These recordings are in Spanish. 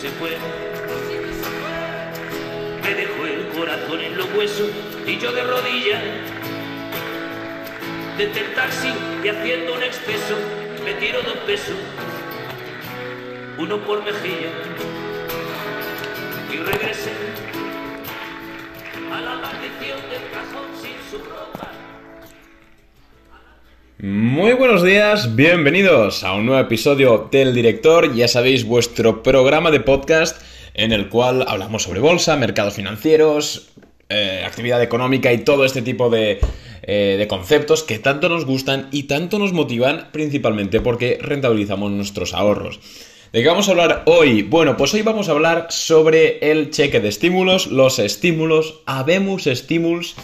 se fue. Me dejó el corazón en los huesos y yo de rodillas. Desde el taxi y haciendo un exceso, me tiro dos pesos, uno por mejilla. Y regresé a la maldición del cajón sin su ropa. Muy buenos días, bienvenidos a un nuevo episodio del Director, ya sabéis, vuestro programa de podcast en el cual hablamos sobre bolsa, mercados financieros, eh, actividad económica y todo este tipo de, eh, de conceptos que tanto nos gustan y tanto nos motivan principalmente porque rentabilizamos nuestros ahorros. ¿De qué vamos a hablar hoy? Bueno, pues hoy vamos a hablar sobre el cheque de estímulos, los estímulos, habemos estímulos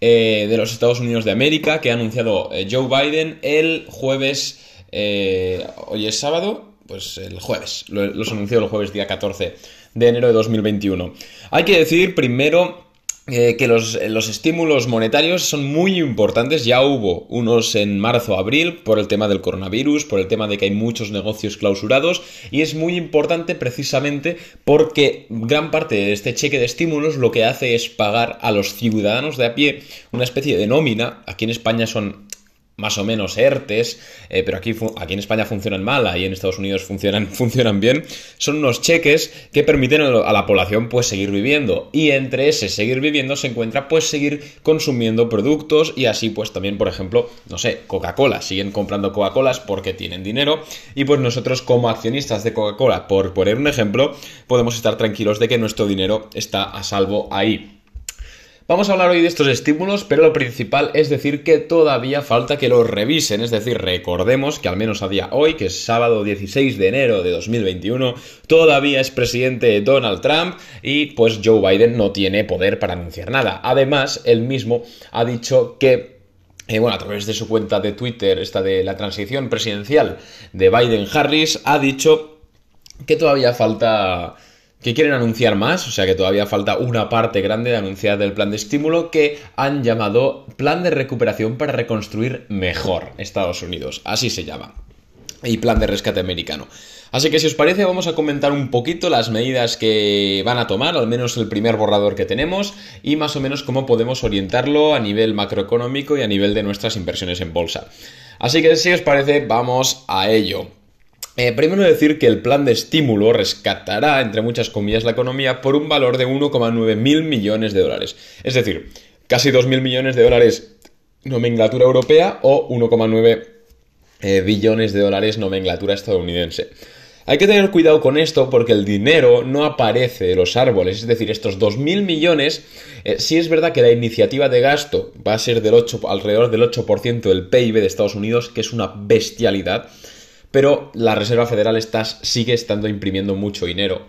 eh, de los Estados Unidos de América que ha anunciado eh, Joe Biden el jueves, eh, hoy es sábado, pues el jueves, lo- los anunció el jueves día 14 de enero de 2021. Hay que decir primero eh, que los, los estímulos monetarios son muy importantes. Ya hubo unos en marzo, abril, por el tema del coronavirus, por el tema de que hay muchos negocios clausurados. Y es muy importante precisamente porque gran parte de este cheque de estímulos lo que hace es pagar a los ciudadanos de a pie una especie de nómina. Aquí en España son más o menos ERTES, eh, pero aquí, aquí en España funcionan mal, ahí en Estados Unidos funcionan, funcionan bien, son unos cheques que permiten a la población pues seguir viviendo y entre ese seguir viviendo se encuentra pues seguir consumiendo productos y así pues también por ejemplo, no sé, Coca-Cola, siguen comprando Coca-Colas porque tienen dinero y pues nosotros como accionistas de Coca-Cola, por poner un ejemplo, podemos estar tranquilos de que nuestro dinero está a salvo ahí. Vamos a hablar hoy de estos estímulos, pero lo principal es decir que todavía falta que los revisen, es decir, recordemos que al menos a día hoy, que es sábado 16 de enero de 2021, todavía es presidente Donald Trump y pues Joe Biden no tiene poder para anunciar nada. Además, él mismo ha dicho que eh, bueno, a través de su cuenta de Twitter, esta de la transición presidencial de Biden-Harris, ha dicho que todavía falta que quieren anunciar más, o sea que todavía falta una parte grande de anunciar del plan de estímulo que han llamado Plan de Recuperación para Reconstruir Mejor Estados Unidos, así se llama, y Plan de Rescate Americano. Así que si os parece vamos a comentar un poquito las medidas que van a tomar, al menos el primer borrador que tenemos, y más o menos cómo podemos orientarlo a nivel macroeconómico y a nivel de nuestras inversiones en bolsa. Así que si os parece vamos a ello. Eh, primero decir que el plan de estímulo rescatará, entre muchas comillas, la economía por un valor de 1,9 mil millones de dólares. Es decir, casi 2 mil millones de dólares nomenclatura europea o 1,9 eh, billones de dólares nomenclatura estadounidense. Hay que tener cuidado con esto porque el dinero no aparece de los árboles, es decir, estos 2.000 millones, eh, sí es verdad que la iniciativa de gasto va a ser del 8, alrededor del 8% del PIB de Estados Unidos, que es una bestialidad, pero la Reserva Federal está, sigue estando imprimiendo mucho dinero,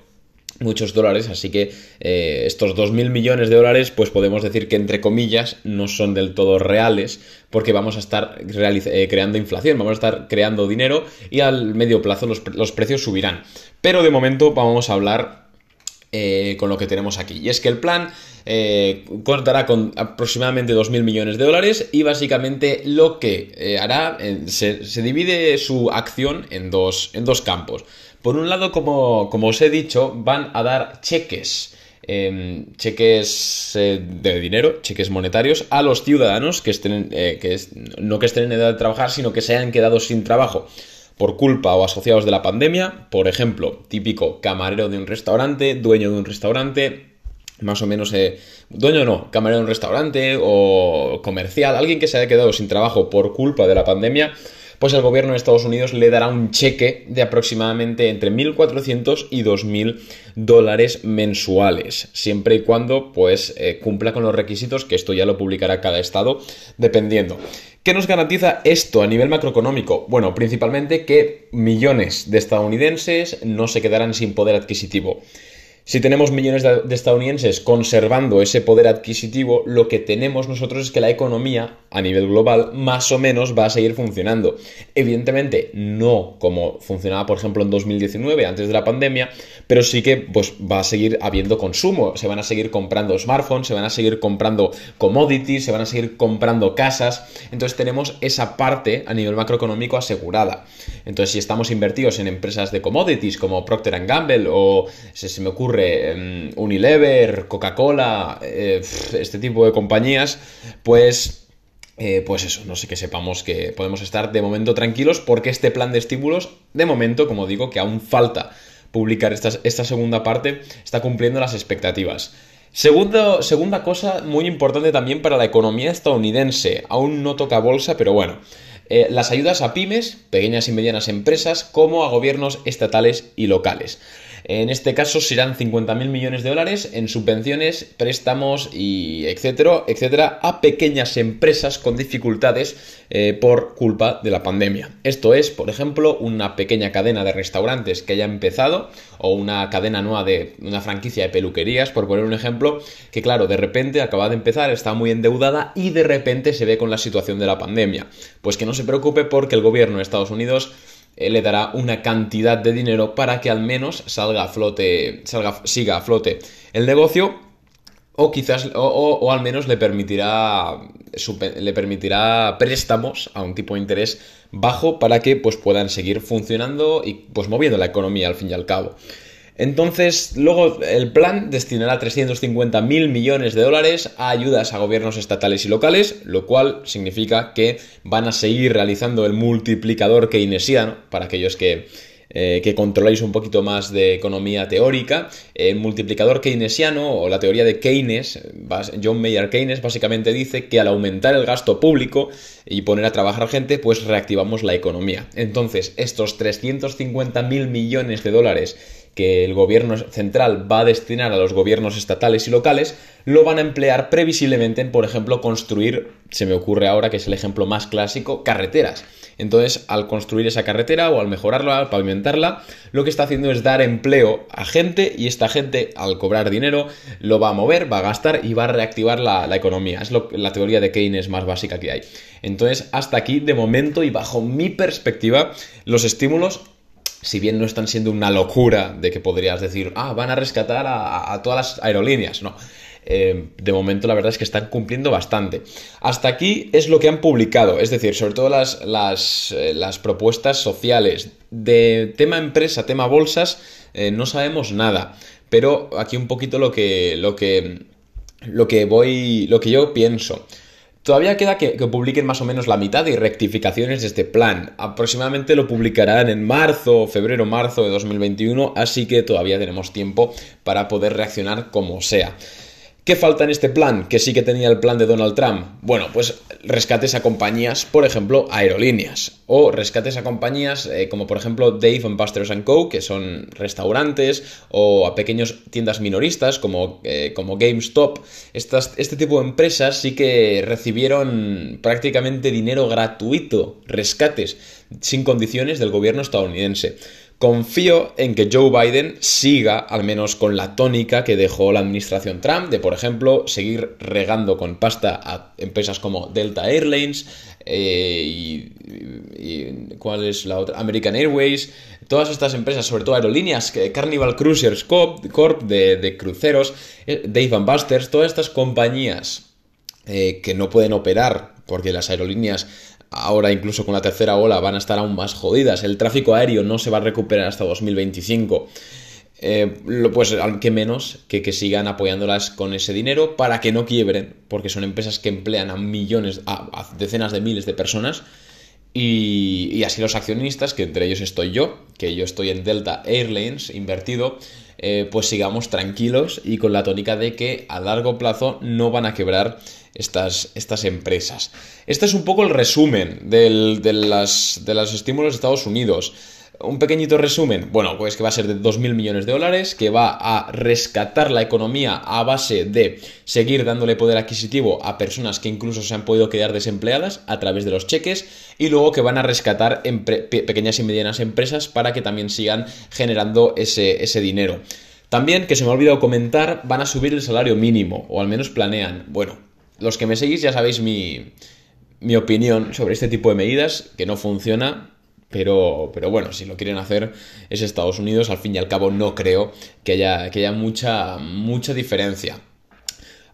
muchos dólares, así que eh, estos 2.000 millones de dólares, pues podemos decir que entre comillas no son del todo reales, porque vamos a estar eh, creando inflación, vamos a estar creando dinero y al medio plazo los, los precios subirán. Pero de momento vamos a hablar eh, con lo que tenemos aquí. Y es que el plan eh, contará con aproximadamente 2.000 millones de dólares y básicamente lo que eh, hará, se, divide su acción en dos, en dos campos. Por un lado, como, como os he dicho, van a dar cheques. eh, cheques de dinero, cheques monetarios a los ciudadanos que estén, que no que estén en edad de trabajar, sino que se hayan quedado sin trabajo por culpa o asociados de la pandemia, por ejemplo, típico camarero de un restaurante, dueño de un restaurante, más o menos, eh, dueño no, camarero de un restaurante o comercial, alguien que se haya quedado sin trabajo por culpa de la pandemia, pues el gobierno de Estados Unidos le dará un cheque de aproximadamente entre 1.400 y 2.000 dólares mensuales, siempre y cuando pues eh, cumpla con los requisitos, que esto ya lo publicará cada estado, dependiendo. ¿Qué nos garantiza esto a nivel macroeconómico? Bueno, principalmente que millones de estadounidenses no se quedarán sin poder adquisitivo. Si tenemos millones de, estadounidenses conservando ese poder adquisitivo, lo que tenemos nosotros es que la economía a nivel global más o menos va a seguir funcionando. Evidentemente, no como funcionaba, por ejemplo, en 2019, antes de la pandemia, pero sí que pues, va a seguir habiendo consumo. Se van a seguir comprando smartphones, se van a seguir comprando commodities, se van a seguir comprando casas. Entonces tenemos esa parte a nivel macroeconómico asegurada. Entonces, si estamos invertidos en empresas de commodities como Procter Gamble o se me ocurre Em, Unilever, Coca-Cola, eh, este tipo de compañías, pues... Eh, pues eso, no sé que sepamos que podemos estar de momento tranquilos porque este plan de estímulos, de momento, como digo, que aún falta publicar esta, segunda parte, está cumpliendo las expectativas. Segunda cosa muy importante también para la economía estadounidense, aún no toca bolsa, pero bueno, eh, las ayudas a pymes, pequeñas y medianas empresas, como a gobiernos estatales y locales. En este caso serán 50.000 millones de dólares en subvenciones, préstamos y etcétera, etcétera, a pequeñas empresas con dificultades eh, por culpa de la pandemia. Esto es, por ejemplo, una pequeña cadena de restaurantes que haya empezado o una cadena nueva de una franquicia de peluquerías, por poner un ejemplo, que claro, de repente acaba de empezar, está muy endeudada y de repente se ve con la situación de la pandemia. Pues que no se preocupe porque el gobierno de Estados Unidos eh, le dará una cantidad de dinero para que al menos salga a flote, salga, siga a flote el negocio o quizás o, al menos le permitirá le permitirá préstamos a un tipo de interés bajo para que pues puedan seguir funcionando y pues moviendo la economía al fin y al cabo. Entonces, luego el plan destinará 350 mil millones de dólares a ayudas a gobiernos estatales y locales, lo cual significa que van a seguir realizando el multiplicador keynesiano, para aquellos que, eh, que controláis un poquito más de economía teórica. El multiplicador keynesiano o la teoría de Keynes, John Mayer Keynes, básicamente dice que al aumentar el gasto público y poner a trabajar gente, pues reactivamos la economía. Entonces, estos 350 mil millones de dólares que el gobierno central va a destinar a los gobiernos estatales y locales, lo van a emplear previsiblemente en, por ejemplo, construir, se me ocurre ahora que es el ejemplo más clásico, carreteras. Entonces, al construir esa carretera o al mejorarla, al pavimentarla, lo que está haciendo es dar empleo a gente y esta gente, al cobrar dinero, lo va a mover, va a gastar y va a reactivar la, economía. Es la teoría de Keynes más básica que hay. Entonces, hasta aquí, de momento y bajo mi perspectiva, los estímulos si bien no están siendo una locura de que podrías decir, ah, van a rescatar a, todas las aerolíneas, no. Eh, de momento la verdad es que están cumpliendo bastante. Hasta aquí es lo que han publicado, es decir, sobre todo las, las, eh, propuestas sociales. De tema empresa, tema bolsas, eh, no sabemos nada. Pero aquí un poquito lo que, lo que, lo que voy, lo que yo pienso. Todavía queda que, publiquen más o menos la mitad de rectificaciones de este plan. Aproximadamente lo publicarán en marzo, febrero, marzo de 2021, así que todavía tenemos tiempo para poder reaccionar como sea. ¿Qué falta en este plan? Que sí que tenía el plan de Donald Trump. Bueno, pues rescates a compañías, por ejemplo, aerolíneas. O rescates a compañías eh, como por ejemplo Dave Buster's Co., que son restaurantes, o a pequeños tiendas minoristas como, eh, como GameStop. Estas, este tipo de empresas sí que recibieron prácticamente dinero gratuito, rescates, sin condiciones del gobierno estadounidense. Confío en que Joe Biden siga, al menos con la tónica que dejó la administración Trump, de por ejemplo seguir regando con pasta a empresas como Delta Airlines eh, y, ¿cuál es la otra? American Airways, todas estas empresas, sobre todo aerolíneas, Carnival Cruisers Corp, de, cruceros, eh, Dave Busters, todas estas compañías eh, que no pueden operar porque las aerolíneas ahora incluso con la tercera ola van a estar aún más jodidas. El tráfico aéreo no se va a recuperar hasta 2025. Eh, pues al que menos que, que sigan apoyándolas con ese dinero para que no quiebren, porque son empresas que emplean a millones, a, decenas de miles de personas. Y, y, así los accionistas, que entre ellos estoy yo, que yo estoy en Delta Airlines invertido, eh, pues sigamos tranquilos y con la tónica de que a largo plazo no van a quebrar estas, estas empresas. Este es un poco el resumen de, las, de los estímulos de Estados Unidos. Un pequeñito resumen, bueno, pues que va a ser de 2.000 millones de dólares, que va a rescatar la economía a base de seguir dándole poder adquisitivo a personas que incluso se han podido quedar desempleadas a través de los cheques, y luego que van a rescatar pequeñas y medianas empresas para que también sigan generando ese, ese dinero. También, que se me ha olvidado comentar, van a subir el salario mínimo, o al menos planean. Bueno, los que me seguís ya sabéis mi, mi opinión sobre este tipo de medidas, que no funciona, pero, pero bueno, si lo quieren hacer es Estados Unidos, al fin y al cabo no creo que haya, que haya mucha, mucha diferencia.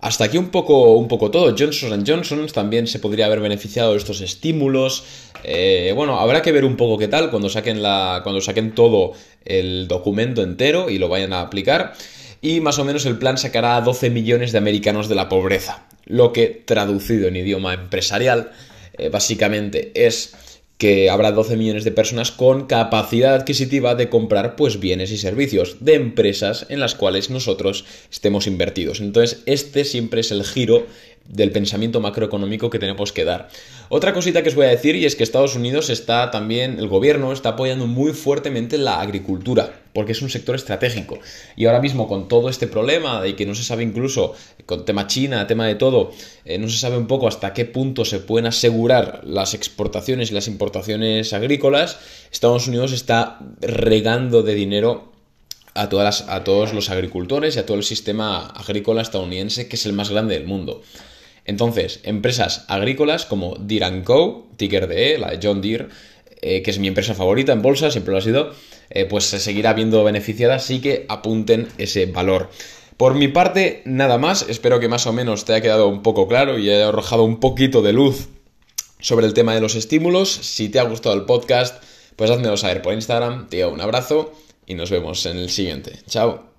Hasta aquí un poco, un poco todo. Johnson Johnson también se podría haber beneficiado de estos estímulos. Eh, bueno, habrá que ver un poco qué tal cuando saquen, la, cuando saquen todo el documento entero y lo vayan a aplicar. Y más o menos el plan sacará a 12 millones de americanos de la pobreza. Lo que, traducido en idioma empresarial, eh, básicamente es que habrá 12 millones de personas con capacidad adquisitiva de comprar pues bienes y servicios de empresas en las cuales nosotros estemos invertidos. Entonces, este siempre es el giro del pensamiento macroeconómico que tenemos que dar. Otra cosita que os voy a decir y es que Estados Unidos está también, el gobierno está apoyando muy fuertemente la agricultura, porque es un sector estratégico. Y ahora mismo con todo este problema de que no se sabe incluso, con tema China, tema de todo, eh, no se sabe un poco hasta qué punto se pueden asegurar las exportaciones y las importaciones agrícolas, Estados Unidos está regando de dinero a, todas a todos los agricultores y a todo el sistema agrícola estadounidense, que es el más grande del mundo. Entonces, empresas agrícolas como Deere Co., ticker de la de John Deere, eh, que es mi empresa favorita en bolsa, siempre lo ha sido, eh, pues se seguirá viendo beneficiada, así que apunten ese valor. Por mi parte, nada más, espero que más o menos te haya quedado un poco claro y haya arrojado un poquito de luz sobre el tema de los estímulos. Si te ha gustado el podcast, pues házmelo saber por Instagram, te doy un abrazo y nos vemos en el siguiente. Chao.